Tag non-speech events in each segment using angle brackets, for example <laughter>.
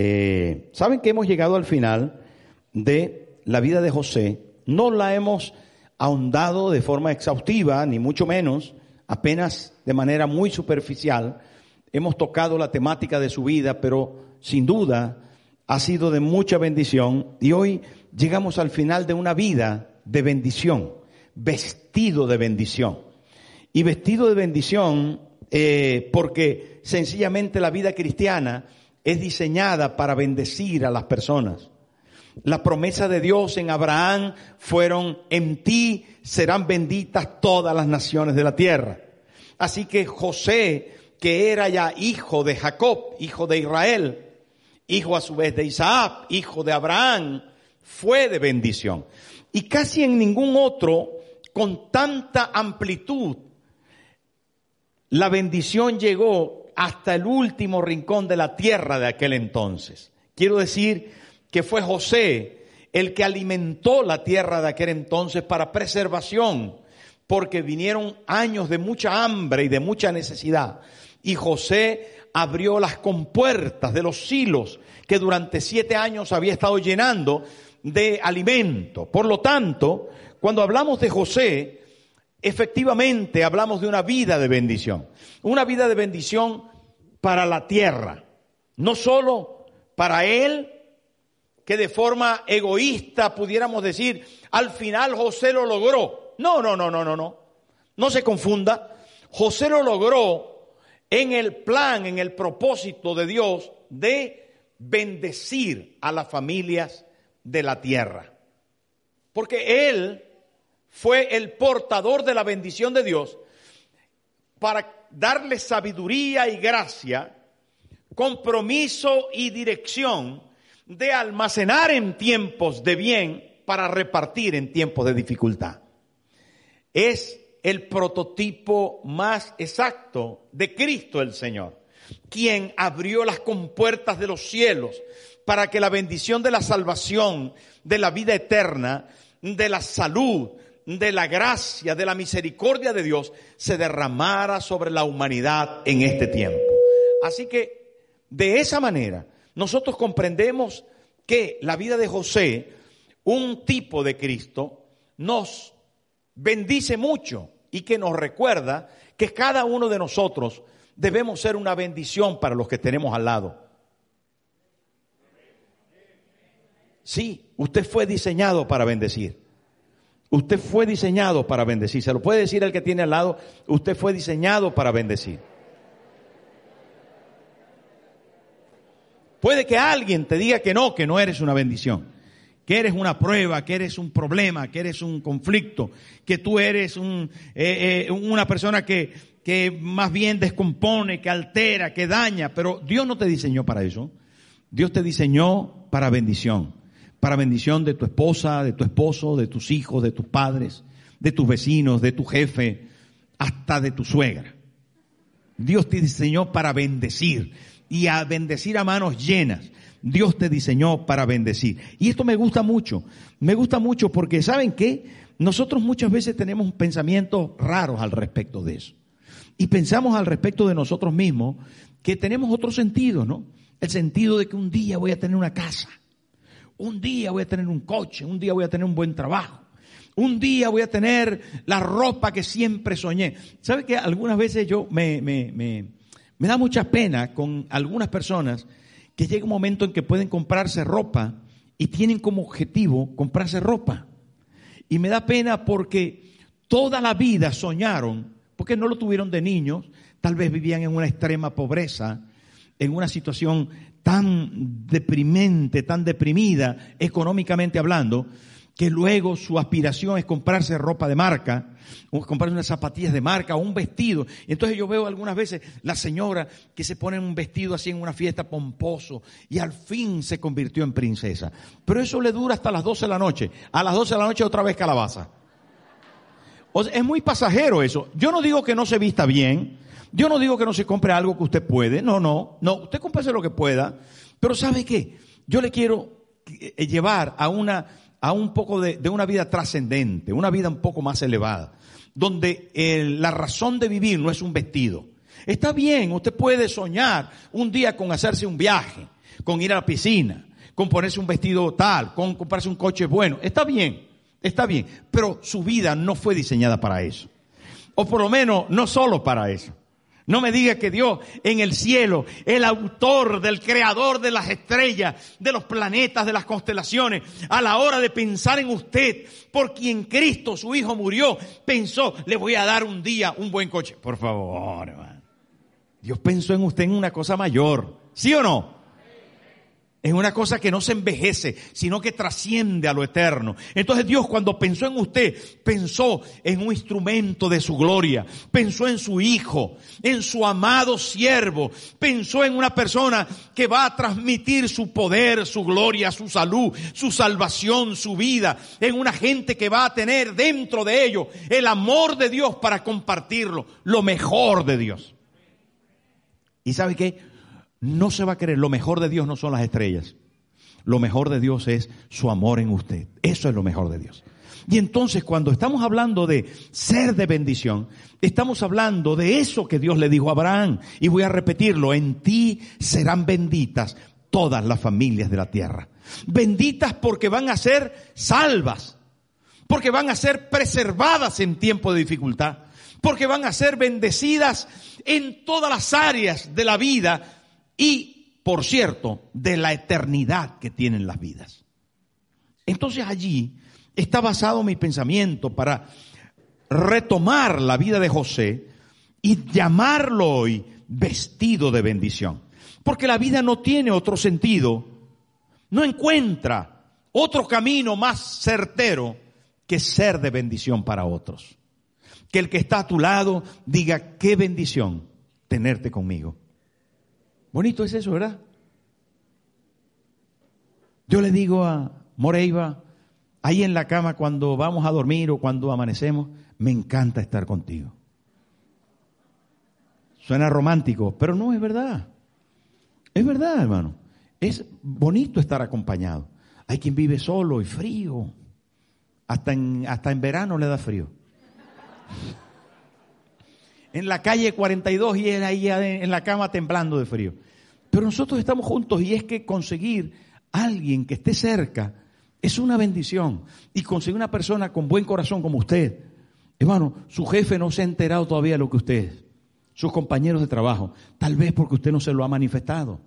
Eh, Saben que hemos llegado al final de la vida de José. No la hemos ahondado de forma exhaustiva, ni mucho menos, apenas de manera muy superficial. Hemos tocado la temática de su vida, pero sin duda ha sido de mucha bendición y hoy llegamos al final de una vida de bendición, vestido de bendición. Y vestido de bendición eh, porque sencillamente la vida cristiana es diseñada para bendecir a las personas. La promesa de Dios en Abraham fueron, en ti serán benditas todas las naciones de la tierra. Así que José, que era ya hijo de Jacob, hijo de Israel, hijo a su vez de Isaac, hijo de Abraham, fue de bendición. Y casi en ningún otro, con tanta amplitud, la bendición llegó hasta el último rincón de la tierra de aquel entonces. Quiero decir que fue José el que alimentó la tierra de aquel entonces para preservación, porque vinieron años de mucha hambre y de mucha necesidad. Y José abrió las compuertas de los silos que durante siete años había estado llenando de alimento. Por lo tanto, cuando hablamos de José, efectivamente hablamos de una vida de bendición. Una vida de bendición para la tierra. No solo para él, que de forma egoísta pudiéramos decir, al final José lo logró. No, no, no, no, no, no. No se confunda. José lo logró en el plan, en el propósito de Dios de bendecir a las familias de la tierra. Porque él fue el portador de la bendición de Dios para darle sabiduría y gracia, compromiso y dirección de almacenar en tiempos de bien para repartir en tiempos de dificultad. Es el prototipo más exacto de Cristo el Señor, quien abrió las compuertas de los cielos para que la bendición de la salvación, de la vida eterna, de la salud, de la gracia, de la misericordia de Dios se derramara sobre la humanidad en este tiempo. Así que de esa manera nosotros comprendemos que la vida de José, un tipo de Cristo, nos bendice mucho y que nos recuerda que cada uno de nosotros debemos ser una bendición para los que tenemos al lado. Sí, usted fue diseñado para bendecir. Usted fue diseñado para bendecir. Se lo puede decir el que tiene al lado, usted fue diseñado para bendecir. Puede que alguien te diga que no, que no eres una bendición, que eres una prueba, que eres un problema, que eres un conflicto, que tú eres eh, eh, una persona que más bien descompone, que altera, que daña, pero Dios no te diseñó para eso. Dios te diseñó para bendición para bendición de tu esposa, de tu esposo, de tus hijos, de tus padres, de tus vecinos, de tu jefe, hasta de tu suegra. Dios te diseñó para bendecir y a bendecir a manos llenas. Dios te diseñó para bendecir. Y esto me gusta mucho. Me gusta mucho porque, ¿saben qué? Nosotros muchas veces tenemos pensamientos raros al respecto de eso. Y pensamos al respecto de nosotros mismos que tenemos otro sentido, ¿no? El sentido de que un día voy a tener una casa un día voy a tener un coche, un día voy a tener un buen trabajo. Un día voy a tener la ropa que siempre soñé. ¿Sabe que algunas veces yo me, me, me, me da mucha pena con algunas personas que llega un momento en que pueden comprarse ropa y tienen como objetivo comprarse ropa. Y me da pena porque toda la vida soñaron, porque no lo tuvieron de niños, tal vez vivían en una extrema pobreza, en una situación tan deprimente, tan deprimida económicamente hablando, que luego su aspiración es comprarse ropa de marca, o comprarse unas zapatillas de marca o un vestido. Entonces yo veo algunas veces la señora que se pone un vestido así en una fiesta pomposo y al fin se convirtió en princesa. Pero eso le dura hasta las 12 de la noche. A las 12 de la noche otra vez calabaza. Es muy pasajero eso. Yo no digo que no se vista bien, yo no digo que no se compre algo que usted puede, no, no, no, usted cómprese lo que pueda, pero ¿sabe qué? Yo le quiero eh, llevar a una, a un poco de, una vida trascendente, una vida un poco más elevada, donde la razón de vivir no es un vestido. Está bien, usted puede soñar un día con hacerse un viaje, con ir a la piscina, con ponerse un vestido tal, con comprarse un coche bueno. Está bien, está bien, pero su vida no fue diseñada para eso. O por lo menos no solo para eso. No me diga que Dios en el cielo, el autor del creador de las estrellas, de los planetas, de las constelaciones, a la hora de pensar en usted, por quien Cristo, su Hijo, murió, pensó, le voy a dar un día un buen coche. Por favor, hermano. Dios pensó en usted en una cosa mayor. ¿Sí o no? Es una cosa que no se envejece, sino que trasciende a lo eterno. Entonces Dios cuando pensó en usted, pensó en un instrumento de su gloria, pensó en su hijo, en su amado siervo, pensó en una persona que va a transmitir su poder, su gloria, su salud, su salvación, su vida, en una gente que va a tener dentro de ello el amor de Dios para compartirlo, lo mejor de Dios. ¿Y sabe qué? No se va a creer. Lo mejor de Dios no son las estrellas. Lo mejor de Dios es su amor en usted. Eso es lo mejor de Dios. Y entonces cuando estamos hablando de ser de bendición, estamos hablando de eso que Dios le dijo a Abraham. Y voy a repetirlo, en ti serán benditas todas las familias de la tierra. Benditas porque van a ser salvas, porque van a ser preservadas en tiempo de dificultad, porque van a ser bendecidas en todas las áreas de la vida y, por cierto, de la eternidad que tienen las vidas. Entonces allí está basado mi pensamiento para retomar la vida de José y llamarlo hoy vestido de bendición. Porque la vida no tiene otro sentido, no encuentra otro camino más certero que ser de bendición para otros. Que el que está a tu lado diga, qué bendición tenerte conmigo. Bonito es eso, ¿verdad? Yo le digo a Moreiva, ahí en la cama cuando vamos a dormir o cuando amanecemos, me encanta estar contigo. Suena romántico, pero no es verdad. Es verdad, hermano. Es bonito estar acompañado. Hay quien vive solo y frío. Hasta en, hasta en verano le da frío en la calle 42 y él ahí en la cama temblando de frío. Pero nosotros estamos juntos y es que conseguir alguien que esté cerca es una bendición. Y conseguir una persona con buen corazón como usted. Hermano, su jefe no se ha enterado todavía de lo que usted es. Sus compañeros de trabajo. Tal vez porque usted no se lo ha manifestado.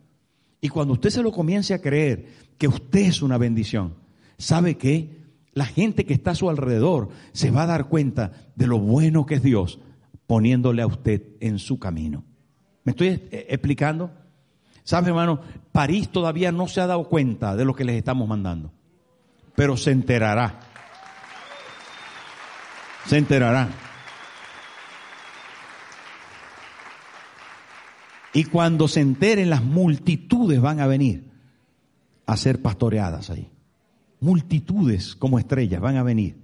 Y cuando usted se lo comience a creer que usted es una bendición, ¿sabe qué? La gente que está a su alrededor se va a dar cuenta de lo bueno que es Dios poniéndole a usted en su camino. ¿Me estoy eh, explicando? ¿Sabe, hermano? París todavía no se ha dado cuenta de lo que les estamos mandando, pero se enterará. Se enterará. Y cuando se enteren, las multitudes van a venir a ser pastoreadas ahí. Multitudes como estrellas van a venir.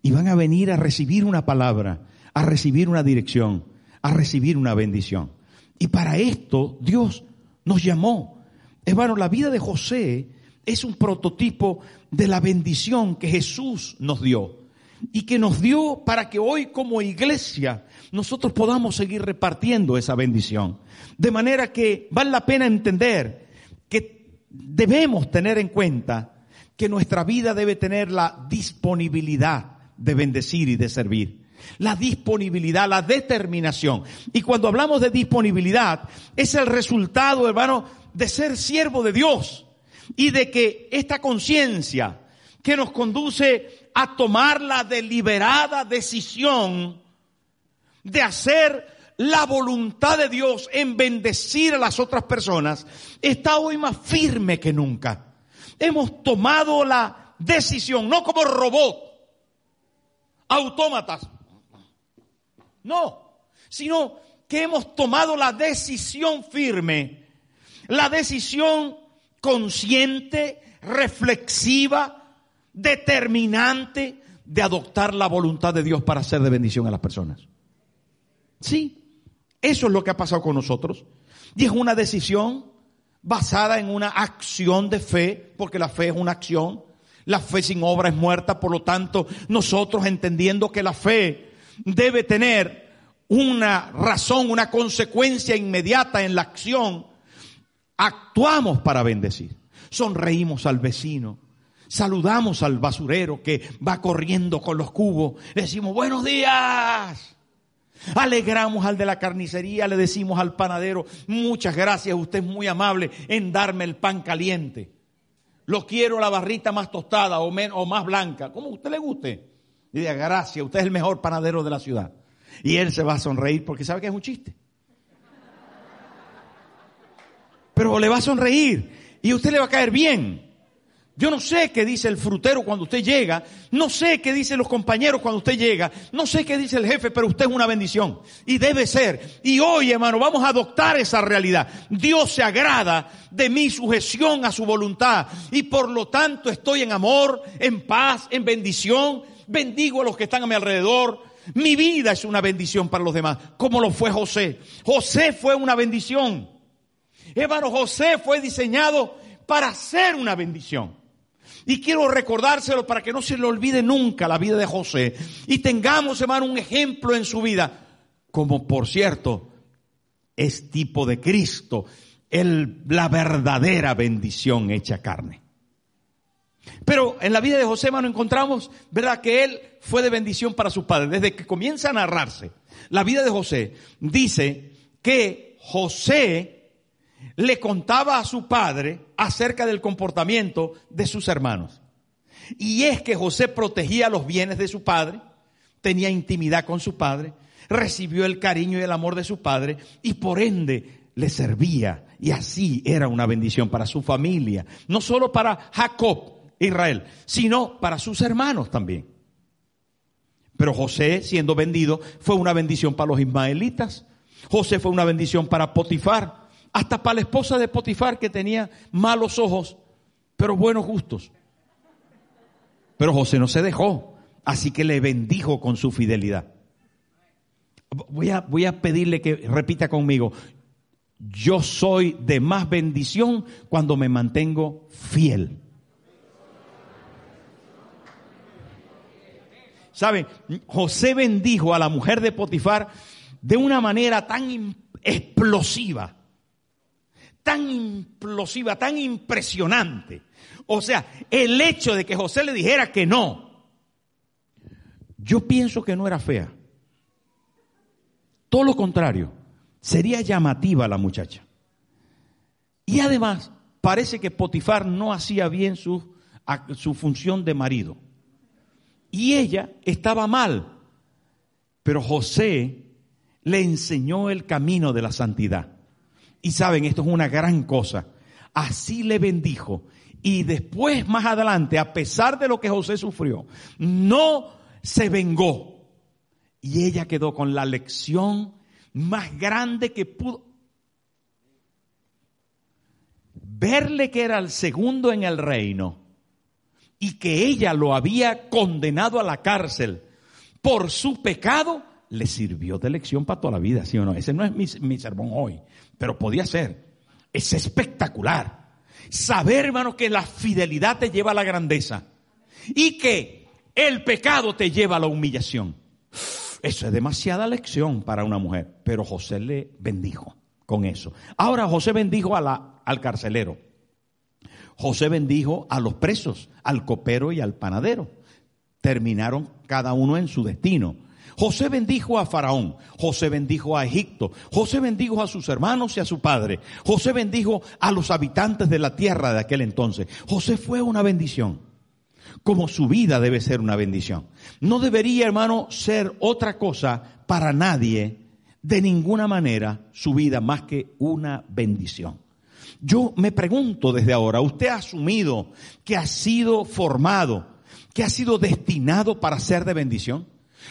Y van a venir a recibir una palabra a recibir una dirección, a recibir una bendición. Y para esto Dios nos llamó. Hermano, la vida de José es un prototipo de la bendición que Jesús nos dio y que nos dio para que hoy como iglesia nosotros podamos seguir repartiendo esa bendición. De manera que vale la pena entender que debemos tener en cuenta que nuestra vida debe tener la disponibilidad de bendecir y de servir la disponibilidad, la determinación. Y cuando hablamos de disponibilidad, es el resultado, hermano, de ser siervo de Dios y de que esta conciencia que nos conduce a tomar la deliberada decisión de hacer la voluntad de Dios en bendecir a las otras personas, está hoy más firme que nunca. Hemos tomado la decisión, no como robot, autómatas, no, sino que hemos tomado la decisión firme, la decisión consciente, reflexiva, determinante de adoptar la voluntad de Dios para hacer de bendición a las personas. Sí, eso es lo que ha pasado con nosotros. Y es una decisión basada en una acción de fe, porque la fe es una acción. La fe sin obra es muerta, por lo tanto, nosotros entendiendo que la fe debe tener una razón, una consecuencia inmediata en la acción. Actuamos para bendecir. Sonreímos al vecino. Saludamos al basurero que va corriendo con los cubos. Le decimos, buenos días. Alegramos al de la carnicería, le decimos al panadero, muchas gracias, usted es muy amable en darme el pan caliente. Lo quiero la barrita más tostada o, o más blanca, como a usted le guste. Y diga, gracias, usted es el mejor panadero de la ciudad. Y él se va a sonreír porque sabe que es un chiste. Pero le va a sonreír y usted le va a caer bien. Yo no sé qué dice el frutero cuando usted llega, no sé qué dicen los compañeros cuando usted llega, no sé qué dice el jefe, pero usted es una bendición. Y debe ser. Y hoy, hermano, vamos a adoptar esa realidad. Dios se agrada de mi sujeción a su voluntad. Y por lo tanto estoy en amor, en paz, en bendición. Bendigo a los que están a mi alrededor. Mi vida es una bendición para los demás, como lo fue José. José fue una bendición. Hermano, José fue diseñado para ser una bendición. Y quiero recordárselo para que no se le olvide nunca la vida de José. Y tengamos, hermano, un ejemplo en su vida. Como por cierto, es tipo de Cristo, el, la verdadera bendición hecha carne. Pero en la vida de José, hermano, encontramos, ¿verdad? Que él fue de bendición para sus padres. Desde que comienza a narrarse la vida de José, dice que José le contaba a su padre acerca del comportamiento de sus hermanos. Y es que José protegía los bienes de su padre, tenía intimidad con su padre, recibió el cariño y el amor de su padre y por ende le servía. Y así era una bendición para su familia, no solo para Jacob, Israel, sino para sus hermanos también. Pero José, siendo vendido, fue una bendición para los ismaelitas. José fue una bendición para Potifar hasta para la esposa de Potifar que tenía malos ojos, pero buenos gustos. Pero José no se dejó, así que le bendijo con su fidelidad. Voy a, voy a pedirle que repita conmigo, yo soy de más bendición cuando me mantengo fiel. ¿Saben? José bendijo a la mujer de Potifar de una manera tan explosiva tan implosiva, tan impresionante. O sea, el hecho de que José le dijera que no, yo pienso que no era fea. Todo lo contrario, sería llamativa la muchacha. Y además, parece que Potifar no hacía bien su, su función de marido. Y ella estaba mal. Pero José le enseñó el camino de la santidad. Y saben, esto es una gran cosa. Así le bendijo. Y después, más adelante, a pesar de lo que José sufrió, no se vengó. Y ella quedó con la lección más grande que pudo. Verle que era el segundo en el reino y que ella lo había condenado a la cárcel por su pecado, le sirvió de lección para toda la vida, ¿sí o no? Ese no es mi, mi sermón hoy pero podía ser. Es espectacular. Saber, hermano, que la fidelidad te lleva a la grandeza y que el pecado te lleva a la humillación. Eso es demasiada lección para una mujer, pero José le bendijo con eso. Ahora José bendijo al carcelero. José bendijo a los presos, al copero y al panadero. Terminaron cada uno en su destino. José bendijo a Faraón, José bendijo a Egipto, José bendijo a sus hermanos y a su padre, José bendijo a los habitantes de la tierra de aquel entonces. José fue una bendición, como su vida debe ser una bendición. No debería, hermano, ser otra cosa para nadie, de ninguna manera, su vida más que una bendición. Yo me pregunto desde ahora, ¿usted ha asumido que ha sido formado, que ha sido destinado para ser de bendición?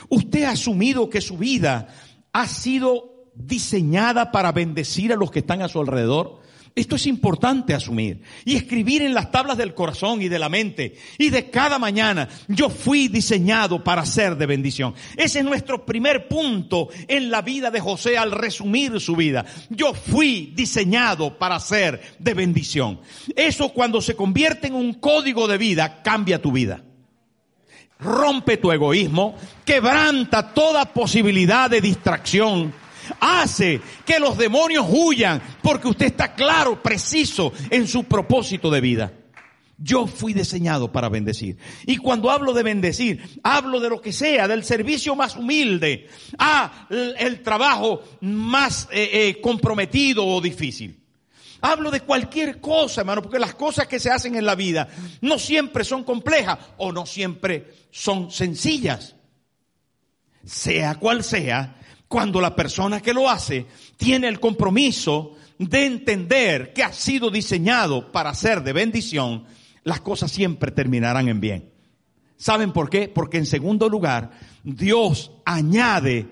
Usted ha asumido que su vida ha sido diseñada para bendecir a los que están a su alrededor. Esto es importante asumir y escribir en las tablas del corazón y de la mente y de cada mañana. Yo fui diseñado para ser de bendición. Ese es nuestro primer punto en la vida de José al resumir su vida. Yo fui diseñado para ser de bendición. Eso cuando se convierte en un código de vida cambia tu vida rompe tu egoísmo, quebranta toda posibilidad de distracción hace que los demonios huyan porque usted está claro, preciso en su propósito de vida. Yo fui diseñado para bendecir. Y cuando hablo de bendecir, hablo de lo que sea, del servicio más humilde a el trabajo más eh, eh, comprometido o difícil. Hablo de cualquier cosa, hermano, porque las cosas que se hacen en la vida no siempre son complejas o no siempre son sencillas. Sea cual sea, cuando la persona que lo hace tiene el compromiso de entender que ha sido diseñado para ser de bendición, las cosas siempre terminarán en bien. ¿Saben por qué? Porque en segundo lugar, Dios añade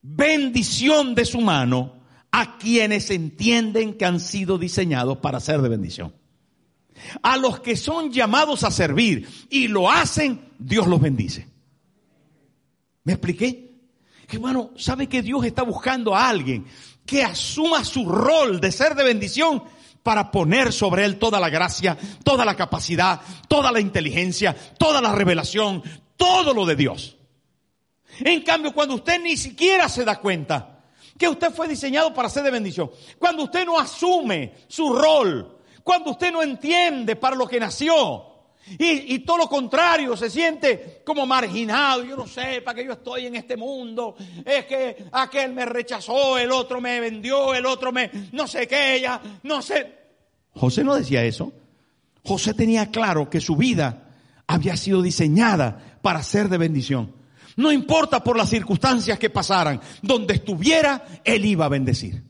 bendición de su mano a quienes entienden que han sido diseñados para ser de bendición. A los que son llamados a servir y lo hacen, Dios los bendice. ¿Me expliqué? Hermano, ¿sabe que Dios está buscando a alguien que asuma su rol de ser de bendición para poner sobre él toda la gracia, toda la capacidad, toda la inteligencia, toda la revelación, todo lo de Dios. En cambio, cuando usted ni siquiera se da cuenta que usted fue diseñado para ser de bendición, cuando usted no asume su rol, cuando usted no entiende para lo que nació, y, todo lo contrario, se siente como marginado. Yo no sé para qué yo estoy en este mundo. Es que aquel me rechazó, el otro me vendió, el otro me no sé qué, ella, no sé. José no decía eso. José tenía claro que su vida había sido diseñada para ser de bendición. No importa por las circunstancias que pasaran, donde estuviera, él iba a bendecir.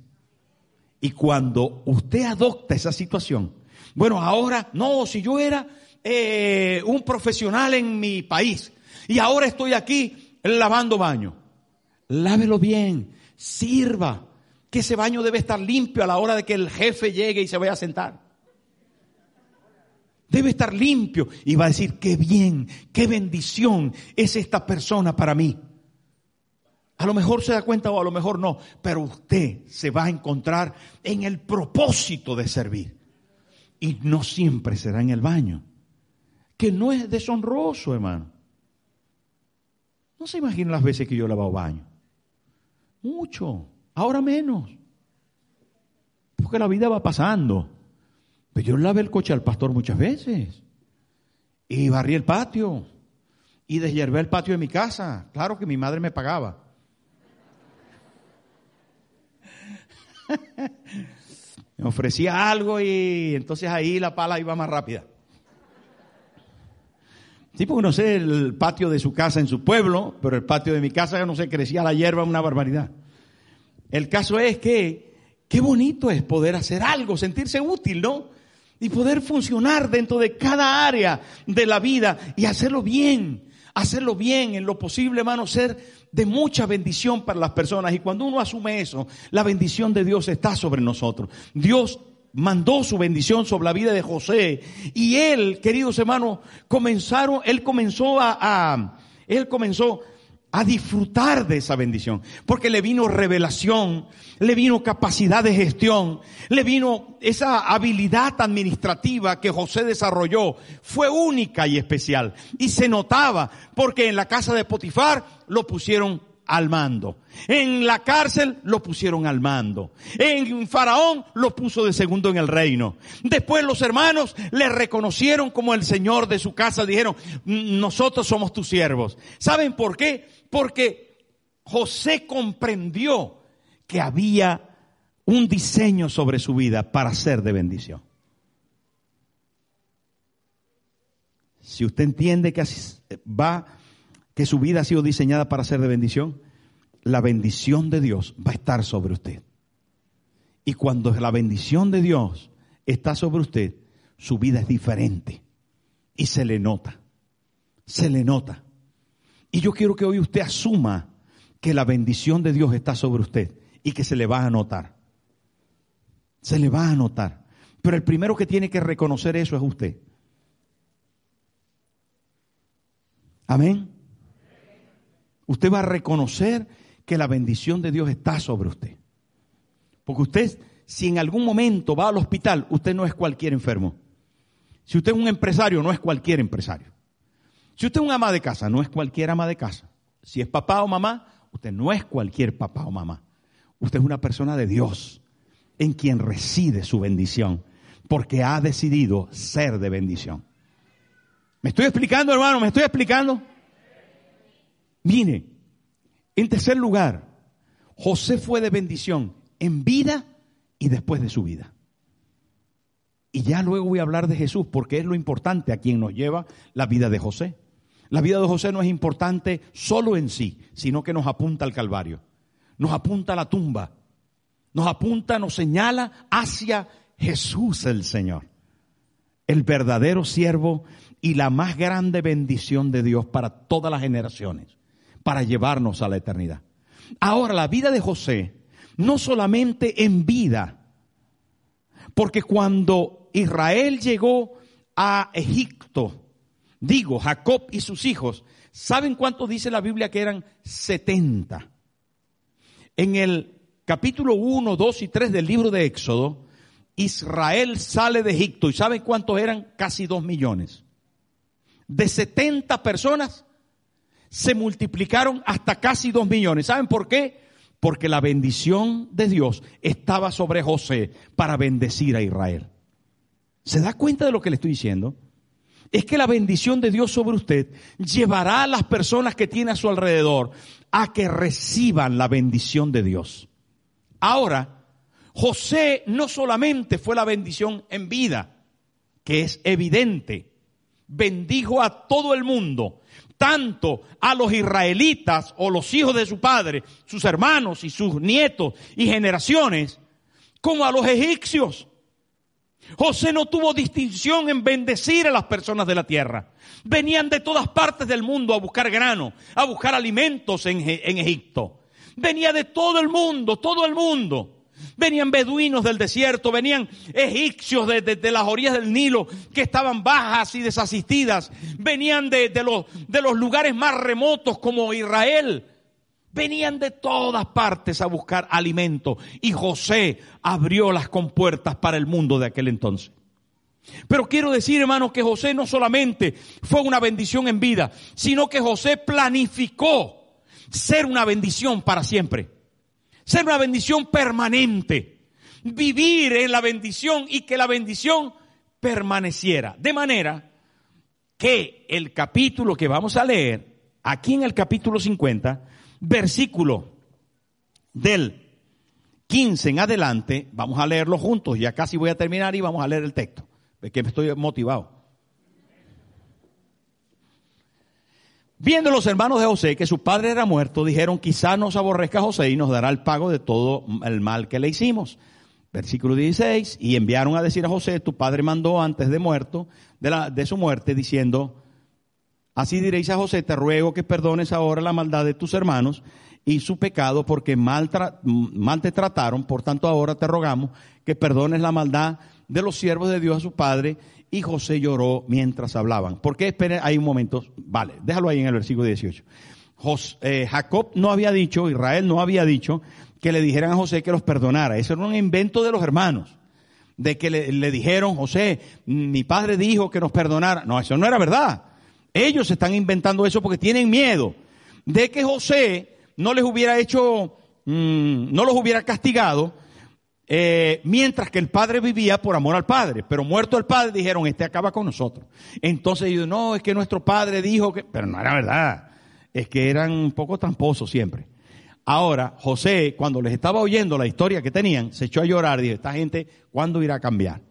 Y cuando usted adopta esa situación, bueno, ahora, no, si yo era eh, un profesional en mi país y ahora estoy aquí lavando baño. Lávelo bien, sirva, que ese baño debe estar limpio a la hora de que el jefe llegue y se vaya a sentar. Debe estar limpio y va a decir, qué bien, qué bendición es esta persona para mí. A lo mejor se da cuenta o a lo mejor no, pero usted se va a encontrar en el propósito de servir. Y no siempre será en el baño que no es deshonroso, hermano. No se imagina las veces que yo he lavado baño. Mucho. Ahora menos. Porque la vida va pasando. Pero yo lavé el coche al pastor muchas veces. Y barrí el patio. Y deshiervé el patio de mi casa. Claro que mi madre me pagaba. <laughs> me ofrecía algo y entonces ahí la pala iba más rápida. Sí, porque no sé el patio de su casa en su pueblo, pero el patio de mi casa, no sé, crecía la hierba una barbaridad. El caso es que, qué bonito es poder hacer algo, sentirse útil, ¿no? Y poder funcionar dentro de cada área de la vida y hacerlo bien, hacerlo bien en lo posible, hermano, ser de mucha bendición para las personas. Y cuando uno asume eso, la bendición de Dios está sobre nosotros. Dios mandó su bendición sobre la vida de José. Y él, queridos hermanos, comenzaron, él comenzó a, él comenzó a disfrutar de esa bendición, porque le vino revelación, le vino capacidad de gestión, le vino esa habilidad administrativa que José desarrolló, fue única y especial, y se notaba, porque en la casa de Potifar lo pusieron al mando. En la cárcel lo pusieron al mando. En Faraón lo puso de segundo en el reino. Después los hermanos le reconocieron como el Señor de su casa. Dijeron, nosotros somos tus siervos. ¿Saben por qué? Porque José comprendió que había un diseño sobre su vida para ser de bendición. Si usted entiende que va que su vida ha sido diseñada para ser de bendición, la bendición de Dios va a estar sobre usted. Y cuando la bendición de Dios está sobre usted, su vida es diferente. Y se le nota. Se le nota. Y yo quiero que hoy usted asuma que la bendición de Dios está sobre usted y que se le va a notar. Se le va a notar. Pero el primero que tiene que reconocer eso es usted. Amén. Usted va a reconocer que la bendición de Dios está sobre usted. Porque usted, si en algún momento va al hospital, usted no es cualquier enfermo. Si usted es un empresario, no es cualquier empresario. Si usted es un ama de casa, no es cualquier ama de casa. Si es papá o mamá, usted no es cualquier papá o mamá. Usted es una persona de Dios en quien reside su bendición, porque ha decidido ser de bendición. ¿Me estoy explicando, hermano? ¿Me estoy explicando? Mire, en tercer lugar, José fue de bendición en vida y después de su vida. Y ya luego voy a hablar de Jesús porque es lo importante a quien nos lleva la vida de José. La vida de José no es importante solo en sí, sino que nos apunta al Calvario, nos apunta a la tumba, nos apunta, nos señala hacia Jesús el Señor, el verdadero siervo y la más grande bendición de Dios para todas las generaciones, para llevarnos a la eternidad. Ahora, la vida de José, no solamente en vida, porque cuando Israel llegó a Egipto, digo, Jacob y sus hijos, ¿saben cuántos dice la Biblia que eran 70? En el capítulo 1, 2 y 3 del libro de Éxodo, Israel sale de Egipto y ¿saben cuántos eran? Casi 2 millones. De 70 personas se multiplicaron hasta casi 2 millones. ¿Saben por qué? Porque la bendición de Dios estaba sobre José para bendecir a Israel. ¿Se da cuenta de lo que le estoy diciendo? es que la bendición de Dios sobre usted llevará a las personas que tiene a su alrededor a que reciban la bendición de Dios. Ahora, José no solamente fue la bendición en vida, que es evidente, bendijo a todo el mundo, tanto a los israelitas o los hijos de su padre, sus hermanos y sus nietos y generaciones, como a los egipcios. José no tuvo distinción en bendecir a las personas de la tierra. Venían de todas partes del mundo a buscar grano, a buscar alimentos en, Egipto. Venía de todo el mundo, todo el mundo. Venían beduinos del desierto, venían egipcios de, las orillas del Nilo que estaban bajas y desasistidas. Venían de, los, de los lugares más remotos como Israel. Venían de todas partes a buscar alimento y José abrió las compuertas para el mundo de aquel entonces. Pero quiero decir, hermanos, que José no solamente fue una bendición en vida, sino que José planificó ser una bendición para siempre, ser una bendición permanente, vivir en la bendición y que la bendición permaneciera. De manera que el capítulo que vamos a leer, aquí en el capítulo 50, versículo del 15 en adelante, vamos a leerlo juntos, ya casi voy a terminar y vamos a leer el texto, porque estoy motivado. Viendo los hermanos de José que su padre era muerto, dijeron, quizá nos aborrezca José y nos dará el pago de todo el mal que le hicimos. Versículo 16, y enviaron a decir a José, tu padre mandó antes de muerto, de, su muerte, diciendo, Así diréis a José, te ruego que perdones ahora la maldad de tus hermanos y su pecado porque mal, te trataron, por tanto ahora te rogamos que perdones la maldad de los siervos de Dios a su padre. Y José lloró mientras hablaban. ¿Por qué? Esperen, hay un momento. Vale, déjalo ahí en el versículo 18. Eh, Jacob no había dicho, Israel no había dicho que le dijeran a José que los perdonara. Eso era un invento de los hermanos. De que le, le dijeron, José, mi padre dijo que nos perdonara. No, eso no era verdad. Ellos están inventando eso porque tienen miedo de que José no les hubiera hecho, mm, no los hubiera castigado, eh, mientras que el padre vivía por amor al padre. Pero muerto el padre dijeron, este acaba con nosotros. Entonces ellos, no, es que nuestro padre dijo que, pero no era verdad. Es que eran un poco tramposos siempre. Ahora, José, cuando les estaba oyendo la historia que tenían, se echó a llorar dijo, esta gente, ¿cuándo irá a cambiar?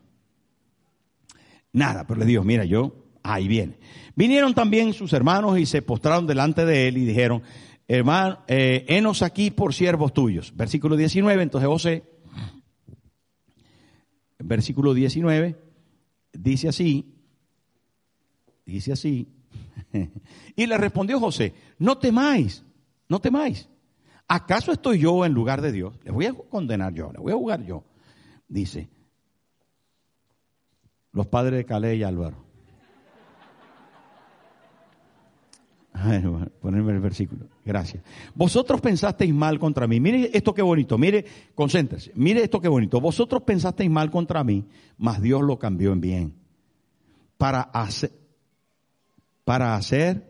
Nada, pero le dijo, mira, yo Ahí viene. Vinieron también sus hermanos y se postraron delante de él y dijeron, hermano, eh, aquí por siervos tuyos. Versículo 19, entonces José, versículo 19, dice así, dice así, <laughs> y le respondió José, no temáis, no temáis. ¿Acaso estoy yo en lugar de Dios? Le voy a condenar yo, le voy a jugar yo. Dice, los padres de Calé y Álvaro. Ponerme el versículo. Gracias. Vosotros pensasteis mal contra mí. Mire esto qué bonito. Mire, concéntrese. Mire esto qué bonito. Vosotros pensasteis mal contra mí, mas Dios lo cambió en bien. Para hacer, para hacer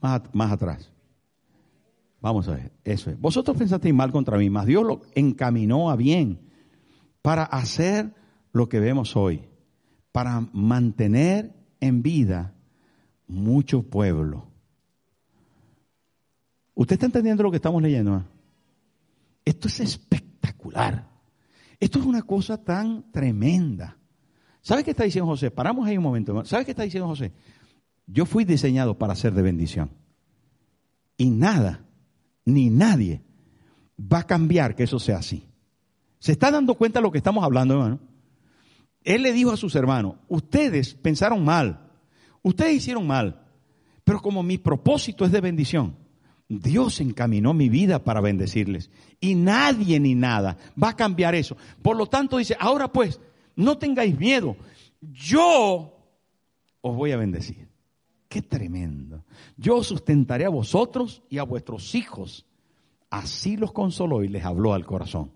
Más, más atrás. Vamos a ver, eso es. Vosotros pensasteis mal contra mí, mas Dios lo encaminó a bien para hacer lo que vemos hoy, para mantener en vida mucho pueblo. ¿Usted está entendiendo lo que estamos leyendo? Esto es espectacular. Esto es una cosa tan tremenda. ¿Sabe qué está diciendo José? Paramos ahí un momento. ¿Sabe qué está diciendo José? Yo fui diseñado para ser de bendición. Y nada ni nadie va a cambiar que eso sea así. ¿Se está dando cuenta de lo que estamos hablando, hermano? Él le dijo a sus hermanos, ustedes pensaron mal, ustedes hicieron mal, pero como mi propósito es de bendición, Dios encaminó mi vida para bendecirles. Y nadie ni nada va a cambiar eso. Por lo tanto dice, ahora pues, no tengáis miedo, yo os voy a bendecir. Qué tremendo. Yo sustentaré a vosotros y a vuestros hijos. Así los consoló y les habló al corazón.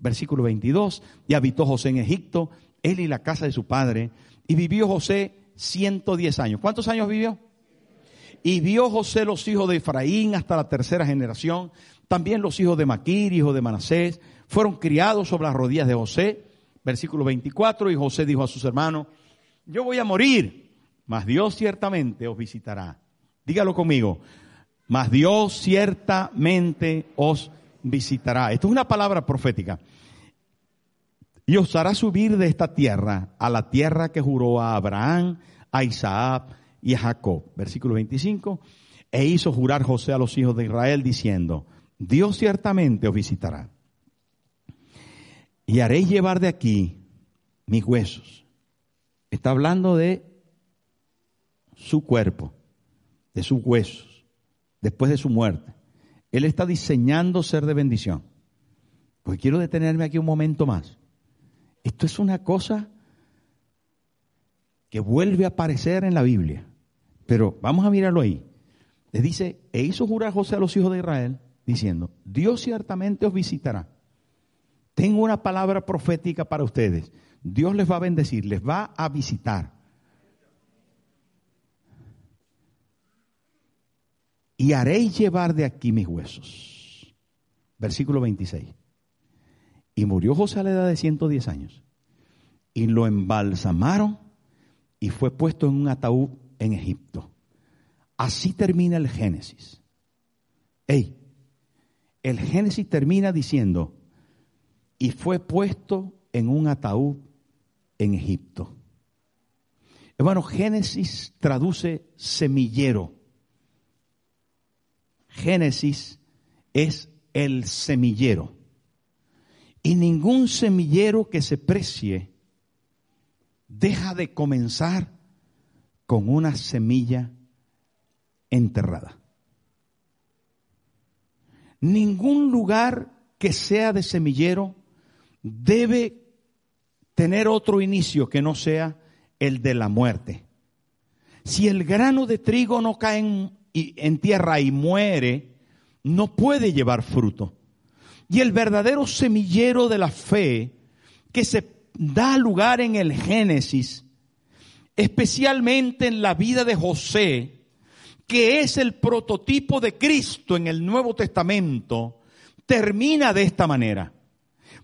Versículo 22. Y habitó José en Egipto, él y la casa de su padre. Y vivió José 110 años. ¿Cuántos años vivió? Y vio José los hijos de Efraín hasta la tercera generación. También los hijos de Maquir, hijo de Manasés, fueron criados sobre las rodillas de José. Versículo 24. Y José dijo a sus hermanos, yo voy a morir mas Dios ciertamente os visitará. Dígalo conmigo, mas Dios ciertamente os visitará. Esto es una palabra profética. Y os hará subir de esta tierra a la tierra que juró a Abraham, a Isaac y a Jacob. Versículo 25. E hizo jurar José a los hijos de Israel diciendo, Dios ciertamente os visitará. Y haréis llevar de aquí mis huesos. Está hablando de su cuerpo, de sus huesos, después de su muerte. Él está diseñando ser de bendición. Pues quiero detenerme aquí un momento más. Esto es una cosa que vuelve a aparecer en la Biblia. Pero vamos a mirarlo ahí. Le dice, e hizo jurar José a los hijos de Israel, diciendo, Dios ciertamente os visitará. Tengo una palabra profética para ustedes. Dios les va a bendecir, les va a visitar. Y haréis llevar de aquí mis huesos. Versículo 26. Y murió José a la edad de 110 años. Y lo embalsamaron y fue puesto en un ataúd en Egipto. Así termina el Génesis. Ey, el Génesis termina diciendo, y fue puesto en un ataúd en Egipto. Hermano, Génesis traduce semillero. Génesis es el semillero. Y ningún semillero que se precie deja de comenzar con una semilla enterrada. Ningún lugar que sea de semillero debe tener otro inicio que no sea el de la muerte. Si el grano de trigo no cae en y, en tierra y muere, no puede llevar fruto. Y el verdadero semillero de la fe que se da lugar en el Génesis, especialmente en la vida de José, que es el prototipo de Cristo en el Nuevo Testamento, termina de esta manera.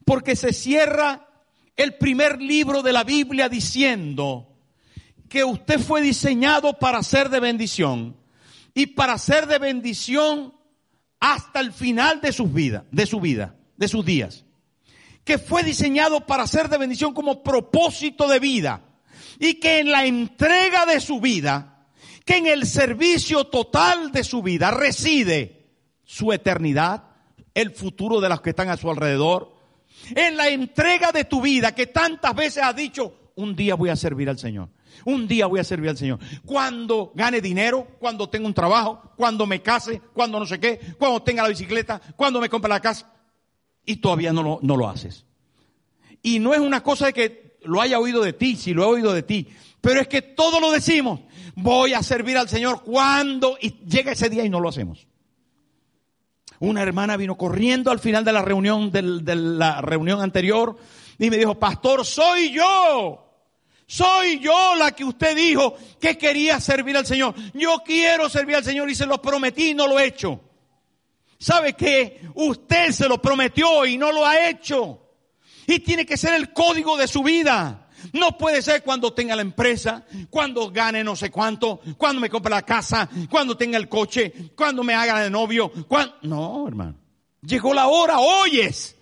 Porque se cierra el primer libro de la Biblia diciendo que usted fue diseñado para ser de bendición y para ser de bendición hasta el final de sus vidas, de su vida, de sus días. Que fue diseñado para ser de bendición como propósito de vida y que en la entrega de su vida, que en el servicio total de su vida reside su eternidad, el futuro de los que están a su alrededor, en la entrega de tu vida que tantas veces has dicho, un día voy a servir al Señor. Un día voy a servir al Señor. Cuando gane dinero, cuando tenga un trabajo, cuando me case, cuando no sé qué, cuando tenga la bicicleta, cuando me compre la casa. Y todavía no lo, no lo haces. Y no es una cosa de que lo haya oído de ti, si lo he oído de ti. Pero es que todo lo decimos. Voy a servir al Señor cuando llega ese día y no lo hacemos. Una hermana vino corriendo al final de la reunión, de la reunión anterior y me dijo, pastor, soy yo Soy yo la que usted dijo que quería servir al Señor. Yo quiero servir al Señor y se lo prometí y no lo he hecho. ¿Sabe que Usted se lo prometió y no lo ha hecho. Y tiene que ser el código de su vida. No puede ser cuando tenga la empresa, cuando gane no sé cuánto, cuando me compre la casa, cuando tenga el coche, cuando me haga de novio. No, hermano. Llegó la hora, hoy es.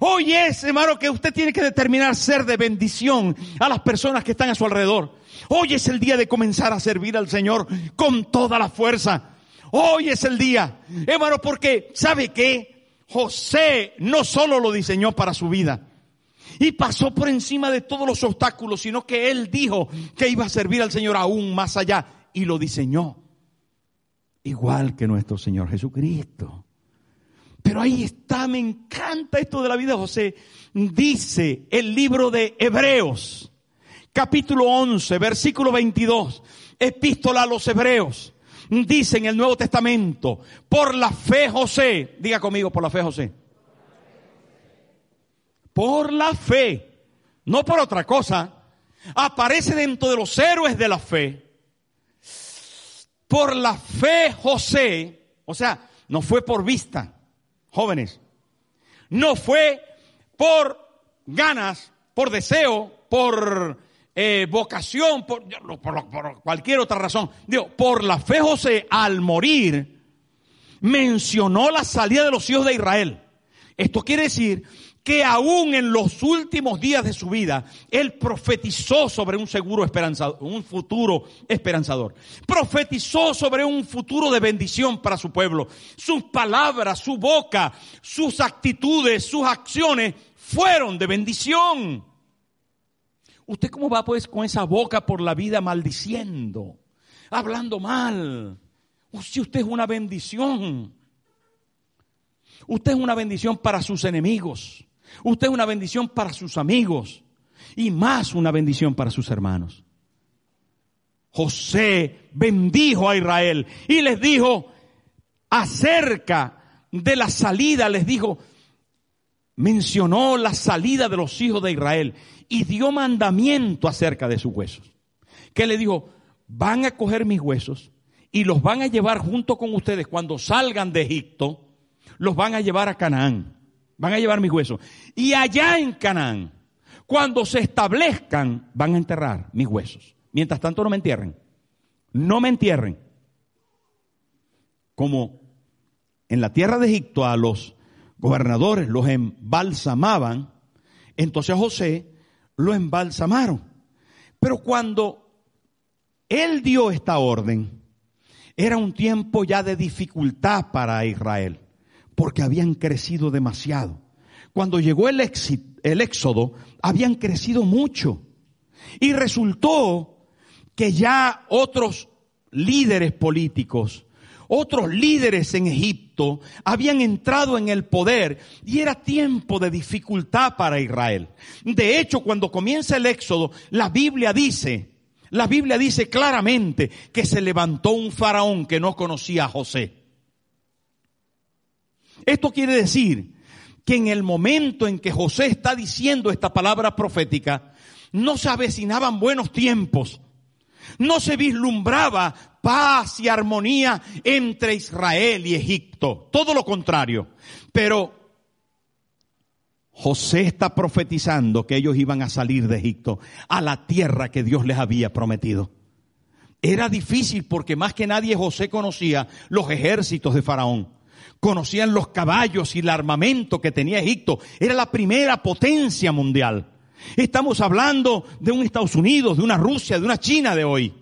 Hoy es, hermano, que usted tiene que determinar ser de bendición a las personas que están a su alrededor. Hoy es el día de comenzar a servir al Señor con toda la fuerza. Hoy es el día, hermano, porque ¿sabe qué? José no solo lo diseñó para su vida y pasó por encima de todos los obstáculos, sino que él dijo que iba a servir al Señor aún más allá y lo diseñó. Igual que nuestro Señor Jesucristo. Pero ahí está, me encanta esto de la vida de José. Dice el libro de Hebreos, capítulo 11, versículo 22, epístola a los Hebreos. Dice en el Nuevo Testamento, por la fe José, diga conmigo, por la fe José. Por la fe, no por otra cosa, aparece dentro de los héroes de la fe. Por la fe José, o sea, no fue por vista, jóvenes. No fue por ganas, por deseo, por eh, vocación, por, por, cualquier otra razón. Digo, por la fe José al morir mencionó la salida de los hijos de Israel. Esto quiere decir que aún en los últimos días de su vida, él profetizó sobre un seguro esperanzador, un futuro esperanzador. Profetizó sobre un futuro de bendición para su pueblo. Sus palabras, su boca, sus actitudes, sus acciones fueron de bendición. ¿Usted cómo va pues con esa boca por la vida maldiciendo, hablando mal? Si usted es una bendición. Usted es una bendición para sus enemigos. Usted es una bendición para sus amigos y más una bendición para sus hermanos. José bendijo a Israel y les dijo acerca de la salida, les dijo, mencionó la salida de los hijos de Israel y dio mandamiento acerca de sus huesos. Que le dijo, van a coger mis huesos y los van a llevar junto con ustedes cuando salgan de Egipto, los van a llevar a Canaán. Van a llevar mis huesos. Y allá en Canaán, cuando se establezcan, van a enterrar mis huesos. Mientras tanto no me entierren. No me entierren. Como en la tierra de Egipto a los gobernadores los embalsamaban, entonces José lo embalsamaron. Pero cuando él dio esta orden, era un tiempo ya de dificultad para Israel porque habían crecido demasiado. Cuando llegó el, éxodo, habían crecido mucho. Y resultó que ya otros líderes políticos, otros líderes en Egipto habían entrado en el poder y era tiempo de dificultad para Israel. De hecho, cuando comienza el éxodo, la Biblia dice, la Biblia dice claramente que se levantó un faraón que no conocía a José. Esto quiere decir que en el momento en que José está diciendo esta palabra profética, no se avecinaban buenos tiempos, no se vislumbraba paz y armonía entre Israel y Egipto, todo lo contrario. Pero José está profetizando que ellos iban a salir de Egipto a la tierra que Dios les había prometido. Era difícil porque más que nadie José conocía los ejércitos de Faraón conocían los caballos y el armamento que tenía Egipto. Era la primera potencia mundial. Estamos hablando de un Estados Unidos, de una Rusia, de una China de hoy.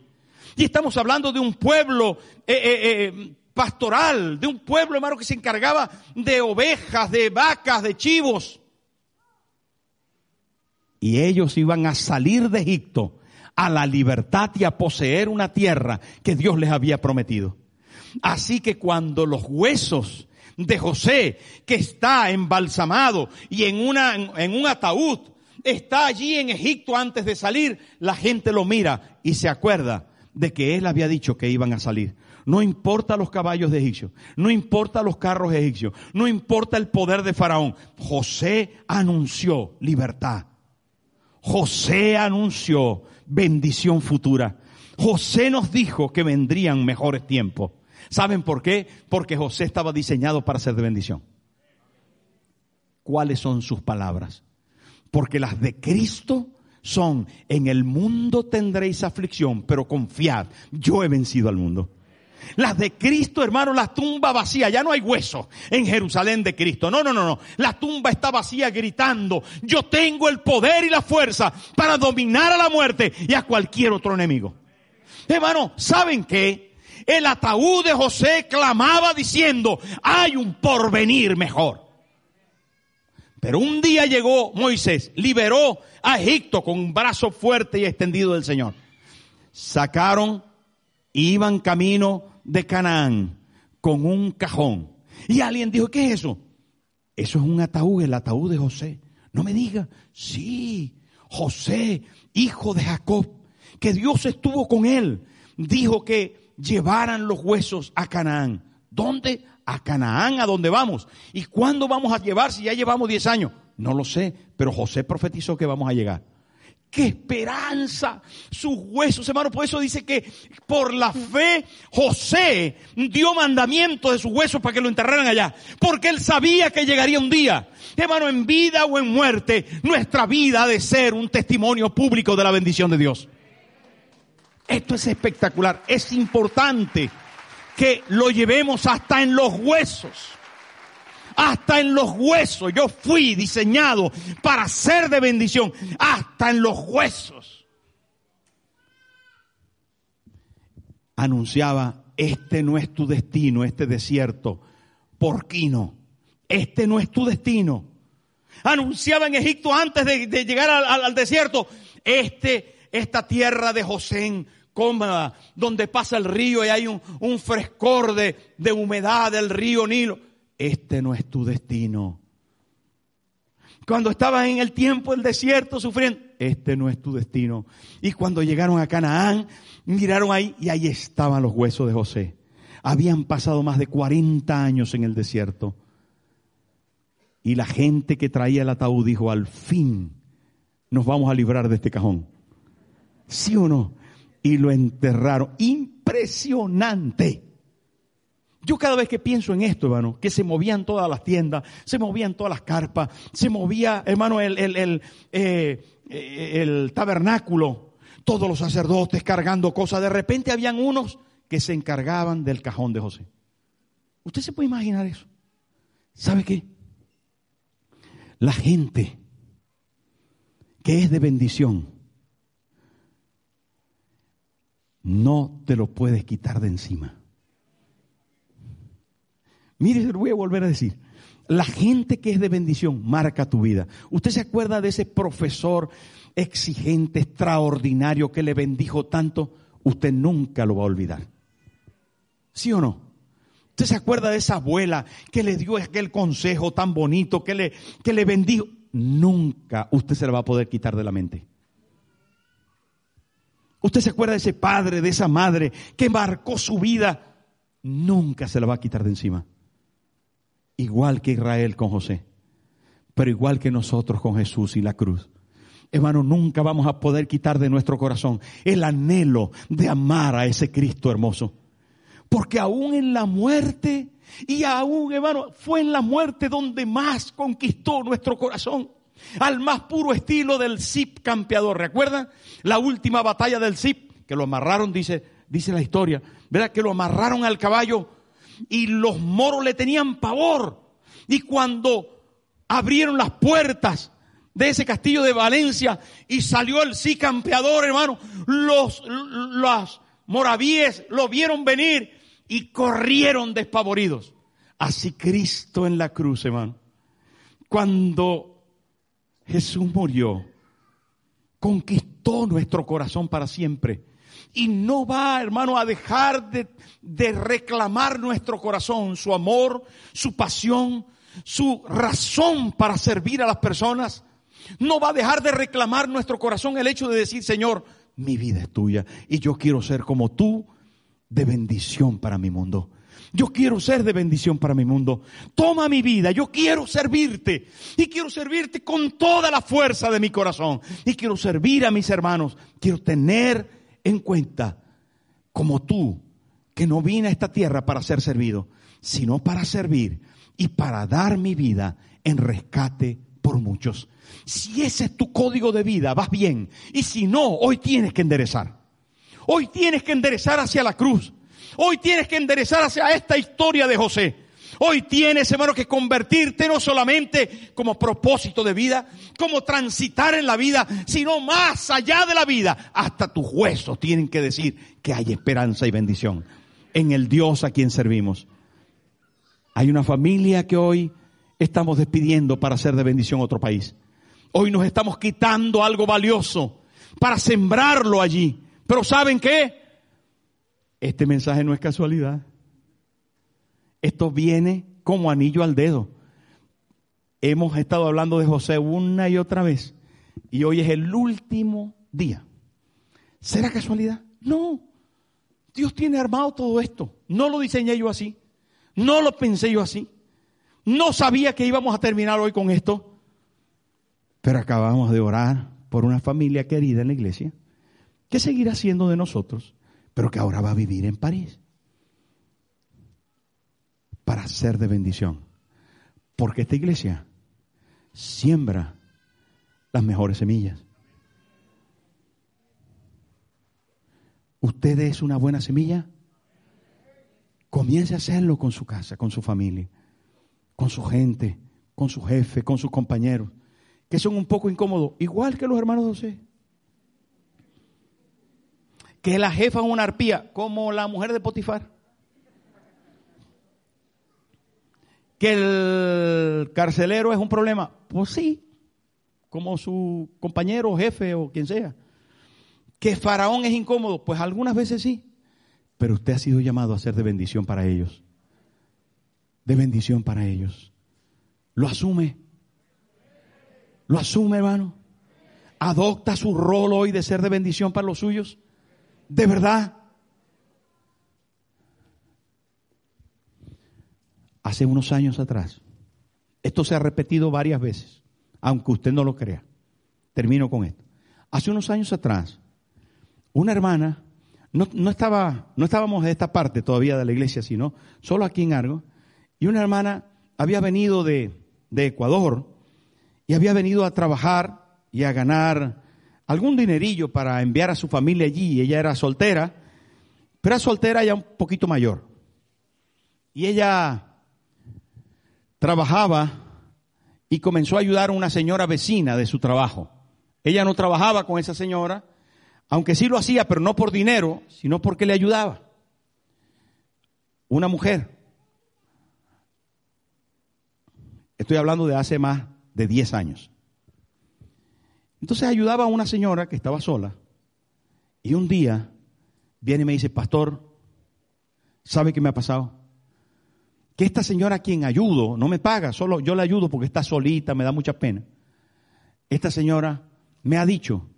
Y estamos hablando de un pueblo eh, eh, eh, pastoral, de un pueblo, hermano, que se encargaba de ovejas, de vacas, de chivos. Y ellos iban a salir de Egipto a la libertad y a poseer una tierra que Dios les había prometido. Así que cuando los huesos de José, que está embalsamado y en, una, en un ataúd, está allí en Egipto antes de salir, la gente lo mira y se acuerda de que él había dicho que iban a salir. No importa los caballos de Egipcio, no importa los carros egipcios, no importa el poder de Faraón. José anunció libertad. José anunció bendición futura. José nos dijo que vendrían mejores tiempos. ¿Saben por qué? Porque José estaba diseñado para ser de bendición. ¿Cuáles son sus palabras? Porque las de Cristo son, en el mundo tendréis aflicción, pero confiad, yo he vencido al mundo. Las de Cristo, hermano, la tumba vacía, ya no hay hueso en Jerusalén de Cristo. No, no, no, no. La tumba está vacía gritando, yo tengo el poder y la fuerza para dominar a la muerte y a cualquier otro enemigo. Hermano, ¿saben qué? El ataúd de José clamaba diciendo, hay un porvenir mejor. Pero un día llegó Moisés, liberó a Egipto con un brazo fuerte y extendido del Señor. Sacaron, iban camino de Canaán con un cajón. Y alguien dijo, ¿qué es eso? Eso es un ataúd, el ataúd de José. No me diga, sí, José, hijo de Jacob, que Dios estuvo con él, dijo que llevaran los huesos a Canaán. ¿Dónde? A Canaán, a donde vamos. ¿Y cuándo vamos a llevar si ya llevamos 10 años? No lo sé, pero José profetizó que vamos a llegar. ¡Qué esperanza! Sus huesos, hermano, por eso dice que por la fe José dio mandamiento de sus huesos para que lo enterraran allá. Porque él sabía que llegaría un día. Hermano, en vida o en muerte, nuestra vida ha de ser un testimonio público de la bendición de Dios. Esto es espectacular, es importante que lo llevemos hasta en los huesos. Hasta en los huesos. Yo fui diseñado para ser de bendición. Hasta en los huesos. Anunciaba, este no es tu destino, este desierto porquino. Este no es tu destino. Anunciaba en Egipto antes de, llegar al, al desierto, este, esta tierra de José cómoda, donde pasa el río y hay un, frescor de, humedad del río Nilo. Este no es tu destino. Cuando estaban en el tiempo del desierto sufriendo, este no es tu destino. Y cuando llegaron a Canaán, miraron ahí y ahí estaban los huesos de José. Habían pasado más de 40 años en el desierto. Y la gente que traía el ataúd dijo, al fin nos vamos a librar de este cajón. ¿Sí o no? y lo enterraron. Impresionante. Yo cada vez que pienso en esto, hermano, que se movían todas las tiendas, se movían todas las carpas, se movía, hermano, el, eh, el tabernáculo, todos los sacerdotes cargando cosas. De repente habían unos que se encargaban del cajón de José. ¿Usted se puede imaginar eso? ¿Sabe qué? La gente que es de bendición no te lo puedes quitar de encima. Mire, se lo voy a volver a decir. La gente que es de bendición marca tu vida. ¿Usted se acuerda de ese profesor exigente, extraordinario, que le bendijo tanto? Usted nunca lo va a olvidar. ¿Sí o no? ¿Usted se acuerda de esa abuela que le dio aquel consejo tan bonito, que le, que le bendijo? Nunca usted se lo va a poder quitar de la mente. Usted se acuerda de ese padre, de esa madre que marcó su vida. Nunca se la va a quitar de encima. Igual que Israel con José. Pero igual que nosotros con Jesús y la cruz. Hermano, nunca vamos a poder quitar de nuestro corazón el anhelo de amar a ese Cristo hermoso. Porque aún en la muerte, y aún, hermano, fue en la muerte donde más conquistó nuestro corazón al más puro estilo del Zip campeador. ¿Recuerdan? La última batalla del Zip, que lo amarraron, dice, dice la historia, ¿verdad? Que lo amarraron al caballo y los moros le tenían pavor. Y cuando abrieron las puertas de ese castillo de Valencia y salió el Zip campeador, hermano, los, los moravíes lo vieron venir y corrieron despavoridos. Así Cristo en la cruz, hermano. Cuando Jesús murió, conquistó nuestro corazón para siempre. Y no va, hermano, a dejar de, de, reclamar nuestro corazón, su amor, su pasión, su razón para servir a las personas. No va a dejar de reclamar nuestro corazón el hecho de decir, Señor, mi vida es tuya y yo quiero ser como tú de bendición para mi mundo. Yo quiero ser de bendición para mi mundo. Toma mi vida. Yo quiero servirte. Y quiero servirte con toda la fuerza de mi corazón. Y quiero servir a mis hermanos. Quiero tener en cuenta como tú, que no vine a esta tierra para ser servido, sino para servir y para dar mi vida en rescate por muchos. Si ese es tu código de vida, vas bien. Y si no, hoy tienes que enderezar. Hoy tienes que enderezar hacia la cruz. Hoy tienes que enderezar hacia esta historia de José. Hoy tienes, hermano, que convertirte no solamente como propósito de vida, como transitar en la vida, sino más allá de la vida. Hasta tus huesos tienen que decir que hay esperanza y bendición en el Dios a quien servimos. Hay una familia que hoy estamos despidiendo para ser de bendición a otro país. Hoy nos estamos quitando algo valioso para sembrarlo allí. Pero ¿saben qué? Este mensaje no es casualidad. Esto viene como anillo al dedo. Hemos estado hablando de José una y otra vez. Y hoy es el último día. ¿Será casualidad? No. Dios tiene armado todo esto. No lo diseñé yo así. No lo pensé yo así. No sabía que íbamos a terminar hoy con esto. Pero acabamos de orar por una familia querida en la iglesia que seguirá siendo de nosotros pero que ahora va a vivir en París para ser de bendición. Porque esta iglesia siembra las mejores semillas. ¿Usted es una buena semilla? Comience a hacerlo con su casa, con su familia, con su gente, con su jefe, con sus compañeros, que son un poco incómodos, igual que los hermanos de José que la jefa es una arpía, como la mujer de Potifar. Que el carcelero es un problema, pues sí, como su compañero, jefe o quien sea. Que Faraón es incómodo, pues algunas veces sí, pero usted ha sido llamado a ser de bendición para ellos. De bendición para ellos. Lo asume. Lo asume, hermano. Adopta su rol hoy de ser de bendición para los suyos. ¿De verdad? Hace unos años atrás, esto se ha repetido varias veces, aunque usted no lo crea. Termino con esto. Hace unos años atrás, una hermana, no, estaba, no estábamos de esta parte todavía de la iglesia, sino solo aquí en Argo, y una hermana había venido de, de Ecuador y había venido a trabajar y a ganar algún dinerillo para enviar a su familia allí. Ella era soltera, pero era soltera ya un poquito mayor. Y ella trabajaba y comenzó a ayudar a una señora vecina de su trabajo. Ella no trabajaba con esa señora, aunque sí lo hacía, pero no por dinero, sino porque le ayudaba. Una mujer. Estoy hablando de hace más de 10 años. Entonces ayudaba a una señora que estaba sola y un día viene y me dice, pastor, ¿sabe qué me ha pasado? Que esta señora a quien ayudo no me paga, solo yo la ayudo porque está solita, me da mucha pena. Esta señora me ha dicho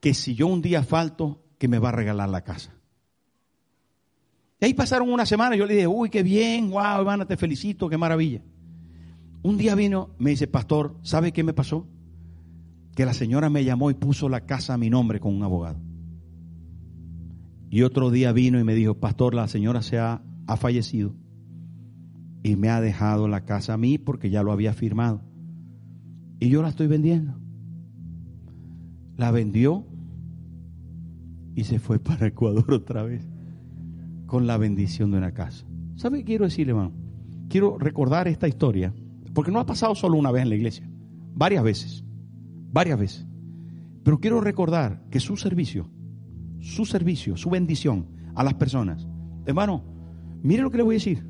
que si yo un día falto, que me va a regalar la casa. Y ahí pasaron una semana, yo le dije, uy, qué bien, wow, hermana, te felicito, qué maravilla. Un día vino, me dice, pastor, ¿sabe qué me pasó? Que la señora me llamó y puso la casa a mi nombre con un abogado. Y otro día vino y me dijo, pastor, la señora se ha, ha fallecido y me ha dejado la casa a mí porque ya lo había firmado. Y yo la estoy vendiendo. La vendió y se fue <laughs> para Ecuador otra vez con la bendición de una casa. ¿Sabe qué quiero decirle, hermano? Quiero recordar esta historia porque no ha pasado solo una vez en la iglesia, varias veces varias veces. Pero quiero recordar que su servicio, su servicio, su bendición a las personas, hermano, mire lo que le voy a decir.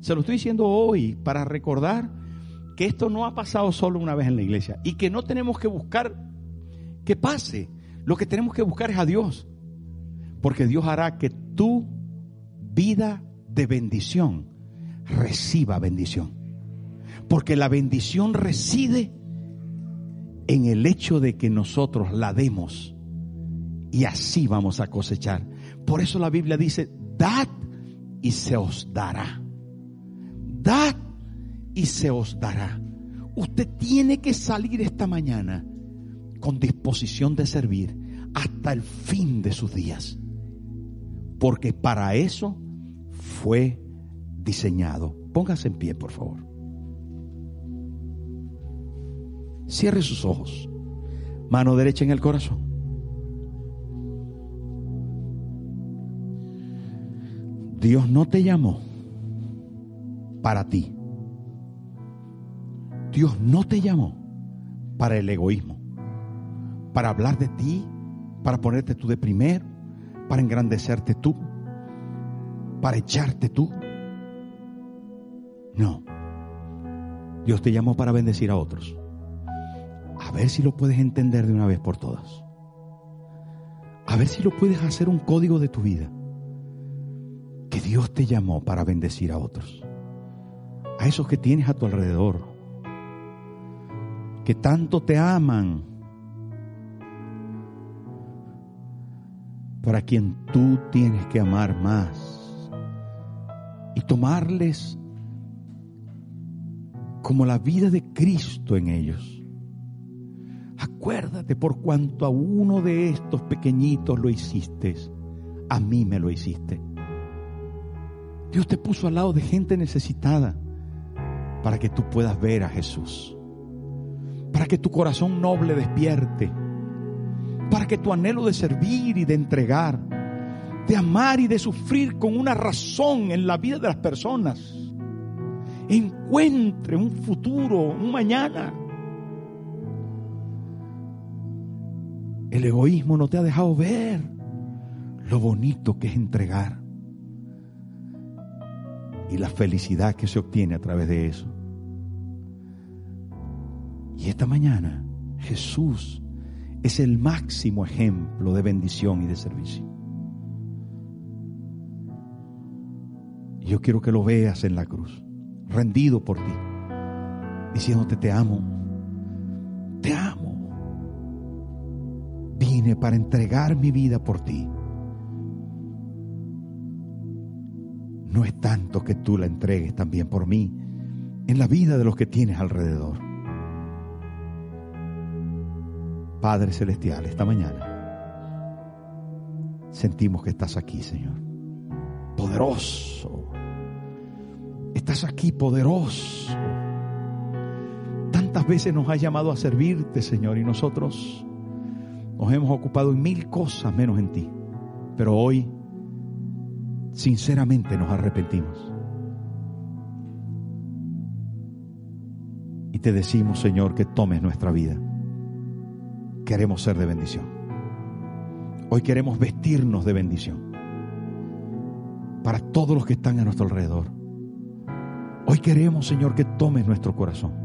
Se lo estoy diciendo hoy para recordar que esto no ha pasado solo una vez en la iglesia y que no tenemos que buscar que pase. Lo que tenemos que buscar es a Dios. Porque Dios hará que tu vida de bendición reciba bendición. Porque la bendición reside en el hecho de que nosotros la demos y así vamos a cosechar. Por eso la Biblia dice, dad y se os dará. Dad y se os dará. Usted tiene que salir esta mañana con disposición de servir hasta el fin de sus días. Porque para eso fue diseñado. Póngase en pie, por favor. Cierre sus ojos. Mano derecha en el corazón. Dios no te llamó para ti. Dios no te llamó para el egoísmo, para hablar de ti, para ponerte tú de primero, para engrandecerte tú, para echarte tú. No. Dios te llamó para bendecir a otros. A ver si lo puedes entender de una vez por todas. A ver si lo puedes hacer un código de tu vida. Que Dios te llamó para bendecir a otros. A esos que tienes a tu alrededor. Que tanto te aman. Para quien tú tienes que amar más. Y tomarles como la vida de Cristo en ellos. Acuérdate por cuanto a uno de estos pequeñitos lo hiciste, a mí me lo hiciste. Dios te puso al lado de gente necesitada para que tú puedas ver a Jesús, para que tu corazón noble despierte, para que tu anhelo de servir y de entregar, de amar y de sufrir con una razón en la vida de las personas, encuentre un futuro, un mañana. El egoísmo no te ha dejado ver lo bonito que es entregar y la felicidad que se obtiene a través de eso. Y esta mañana Jesús es el máximo ejemplo de bendición y de servicio. Yo quiero que lo veas en la cruz rendido por ti, diciéndote te amo, Para entregar mi vida por ti. No es tanto que tú la entregues también por mí en la vida de los que tienes alrededor. Padre Celestial, esta mañana sentimos que estás aquí, Señor. Poderoso Estás aquí poderoso. Tantas veces nos has llamado a servirte, Señor, y nosotros nos hemos ocupado en mil cosas menos en ti. Pero hoy, sinceramente, nos arrepentimos. Y te decimos, Señor, que tomes nuestra vida. Queremos ser de bendición. Hoy queremos vestirnos de bendición para todos los que están a nuestro alrededor. Hoy queremos, Señor, que tomes nuestro corazón.